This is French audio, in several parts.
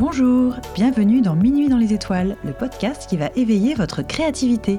Bonjour, bienvenue dans Minuit dans les étoiles, le podcast qui va éveiller votre créativité.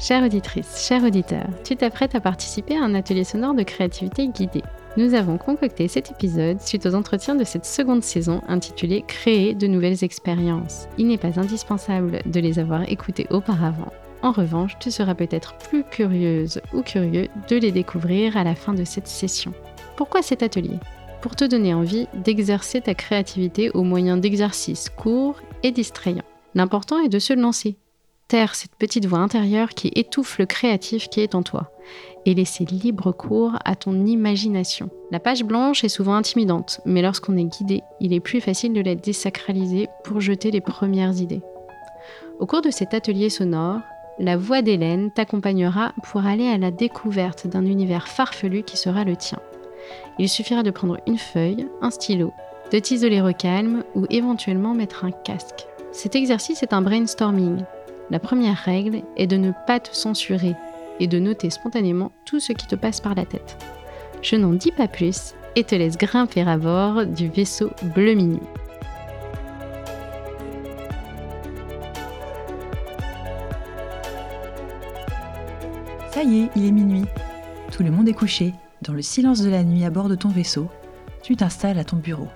Chère auditrice, cher auditeur, tu t'apprêtes à participer à un atelier sonore de créativité guidée. Nous avons concocté cet épisode suite aux entretiens de cette seconde saison intitulée Créer de nouvelles expériences. Il n'est pas indispensable de les avoir écoutées auparavant. En revanche, tu seras peut-être plus curieuse ou curieux de les découvrir à la fin de cette session. Pourquoi cet atelier? Pour te donner envie d'exercer ta créativité au moyen d'exercices courts et distrayants. L'important est de se lancer, taire cette petite voix intérieure qui étouffe le créatif qui est en toi et laisser libre cours à ton imagination. La page blanche est souvent intimidante, mais lorsqu'on est guidé, il est plus facile de la désacraliser pour jeter les premières idées. Au cours de cet atelier sonore, la voix d'Hélène t'accompagnera pour aller à la découverte d'un univers farfelu qui sera le tien. Il suffira de prendre une feuille, un stylo, de t'isoler au calme ou éventuellement mettre un casque. Cet exercice est un brainstorming. La première règle est de ne pas te censurer et de noter spontanément tout ce qui te passe par la tête. Je n'en dis pas plus et te laisse grimper à bord du vaisseau bleu minuit. Ça y est, il est minuit. Tout le monde est couché. Dans le silence de la nuit à bord de ton vaisseau, tu t'installes à ton bureau.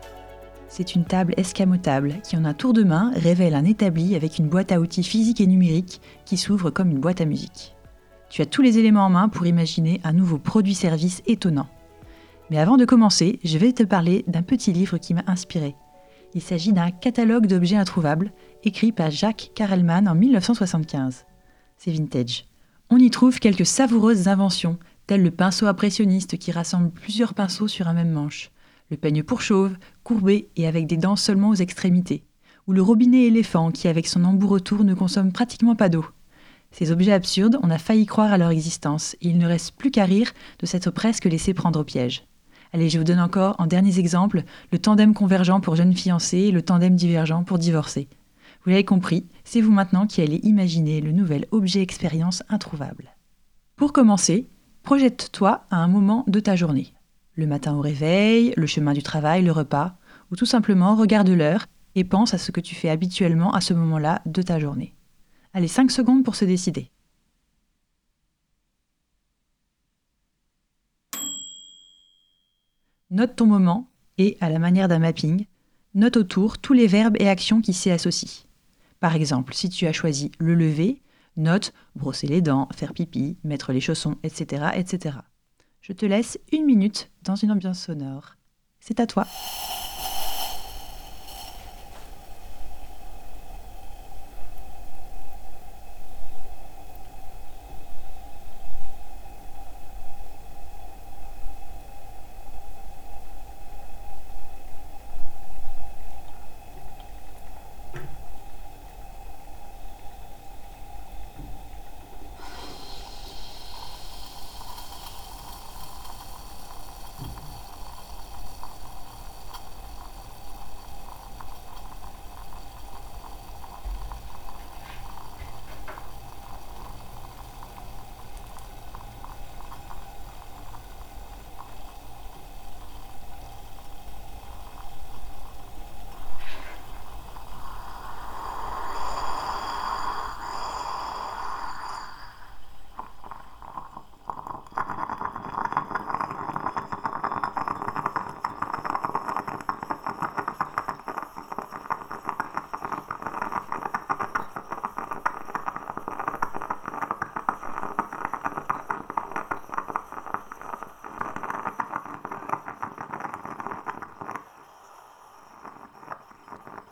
C'est une table escamotable qui en un tour de main révèle un établi avec une boîte à outils physique et numérique qui s'ouvre comme une boîte à musique. Tu as tous les éléments en main pour imaginer un nouveau produit-service étonnant. Mais avant de commencer, je vais te parler d'un petit livre qui m'a inspiré. Il s'agit d'un catalogue d'objets introuvables écrit par Jacques Karelman en 1975. C'est vintage. On y trouve quelques savoureuses inventions, telles le pinceau impressionniste qui rassemble plusieurs pinceaux sur un même manche, le peigne pour chauve, courbé et avec des dents seulement aux extrémités, ou le robinet éléphant qui, avec son embout retour, ne consomme pratiquement pas d'eau. Ces objets absurdes, on a failli croire à leur existence, et il ne reste plus qu'à rire de s'être presque laissé prendre au piège. Allez, je vous donne encore, en derniers exemples, le tandem convergent pour jeunes fiancés et le tandem divergent pour divorcés. Vous l'avez compris, c'est vous maintenant qui allez imaginer le nouvel objet expérience introuvable. Pour commencer, projette-toi à un moment de ta journée. Le matin au réveil, le chemin du travail, le repas, ou tout simplement regarde l'heure et pense à ce que tu fais habituellement à ce moment-là de ta journée. Allez, 5 secondes pour se décider. Note ton moment et, à la manière d'un mapping, note autour tous les verbes et actions qui s'y associent. Par exemple, si tu as choisi le lever, note brosser les dents, faire pipi, mettre les chaussons, etc., etc. Je te laisse une minute dans une ambiance sonore. C'est à toi.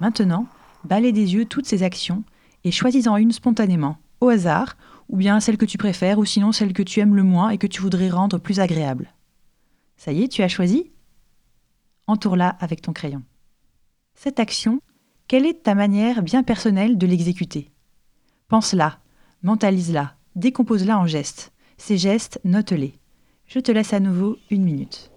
Maintenant, balaie des yeux toutes ces actions et choisis-en une spontanément, au hasard, ou bien celle que tu préfères, ou sinon celle que tu aimes le moins et que tu voudrais rendre plus agréable. Ça y est, tu as choisi? Entoure-la avec ton crayon. Cette action, quelle est ta manière bien personnelle de l'exécuter? Pense-la, mentalise-la, décompose-la en gestes. Ces gestes, note-les. Je te laisse à nouveau une minute.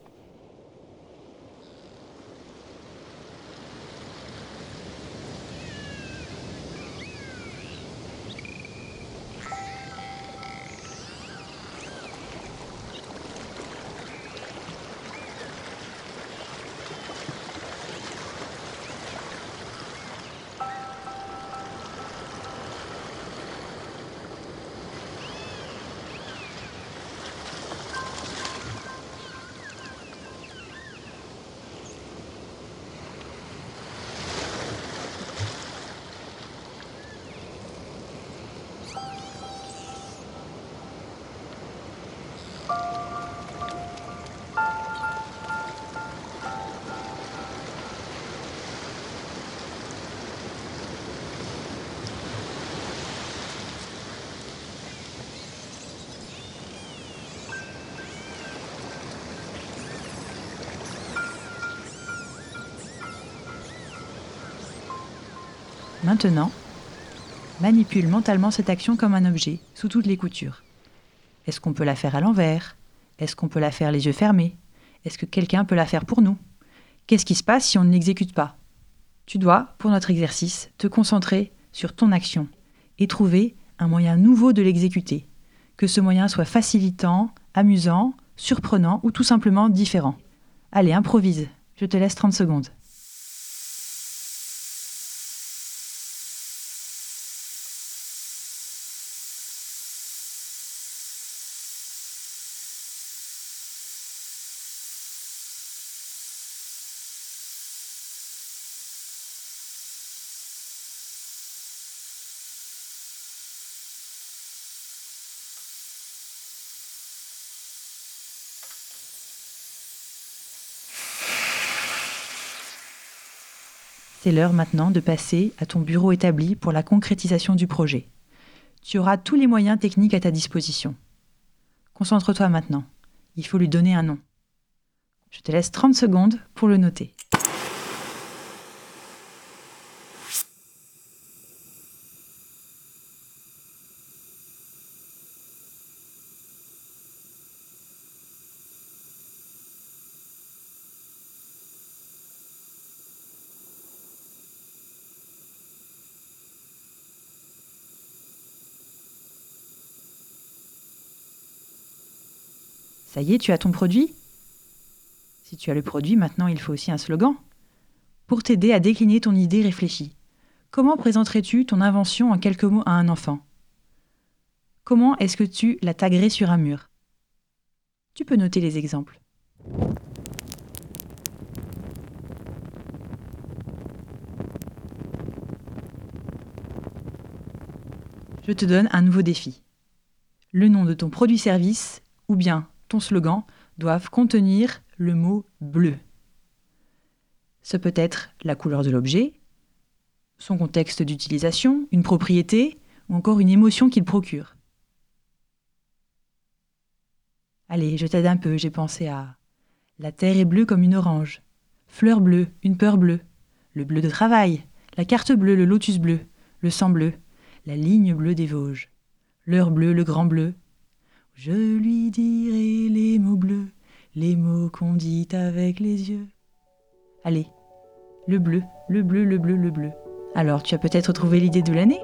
Maintenant, manipule mentalement cette action comme un objet, sous toutes les coutures. Est-ce qu'on peut la faire à l'envers? Est-ce qu'on peut la faire les yeux fermés? Est-ce que quelqu'un peut la faire pour nous? Qu'est-ce qui se passe si on ne l'exécute pas? Tu dois, pour notre exercice, te concentrer sur ton action et trouver un moyen nouveau de l'exécuter, que ce moyen soit facilitant, amusant, surprenant ou tout simplement différent. Allez, improvise, je te laisse 30 secondes. C'est l'heure maintenant de passer à ton bureau établi pour la concrétisation du projet. Tu auras tous les moyens techniques à ta disposition. Concentre-toi maintenant. Il faut lui donner un nom. Je te laisse 30 secondes pour le noter. Ça y est, tu as ton produit Si tu as le produit, maintenant il faut aussi un slogan. Pour t'aider à décliner ton idée réfléchie, comment présenterais-tu ton invention en quelques mots à un enfant? Comment est-ce que tu la taguerais sur un mur? Tu peux noter les exemples. Je te donne un nouveau défi. Le nom de ton produit-service ou bien ton slogan doivent contenir le mot bleu. Ce peut être la couleur de l'objet, son contexte d'utilisation, une propriété ou encore une émotion qu'il procure. Allez, je t'aide un peu, j'ai pensé à la terre est bleue comme une orange, fleur bleue, une peur bleue, le bleu de travail, la carte bleue, le lotus bleu, le sang bleu, la ligne bleue des Vosges, l'heure bleue, le grand bleu, je lui dirai les mots bleus, les mots qu'on dit avec les yeux. Allez, le bleu, le bleu, le bleu, le bleu. Alors, tu as peut-être trouvé l'idée de l'année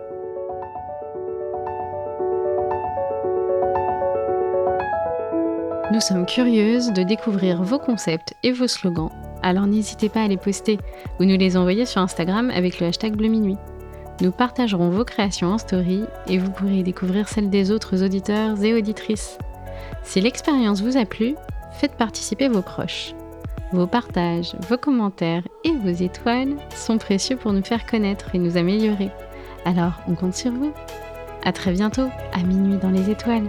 Nous sommes curieuses de découvrir vos concepts et vos slogans, alors n'hésitez pas à les poster ou nous les envoyer sur Instagram avec le hashtag Bleu Minuit. Nous partagerons vos créations en story et vous pourrez découvrir celles des autres auditeurs et auditrices. Si l'expérience vous a plu, faites participer vos proches. Vos partages, vos commentaires et vos étoiles sont précieux pour nous faire connaître et nous améliorer. Alors, on compte sur vous. À très bientôt, à minuit dans les étoiles.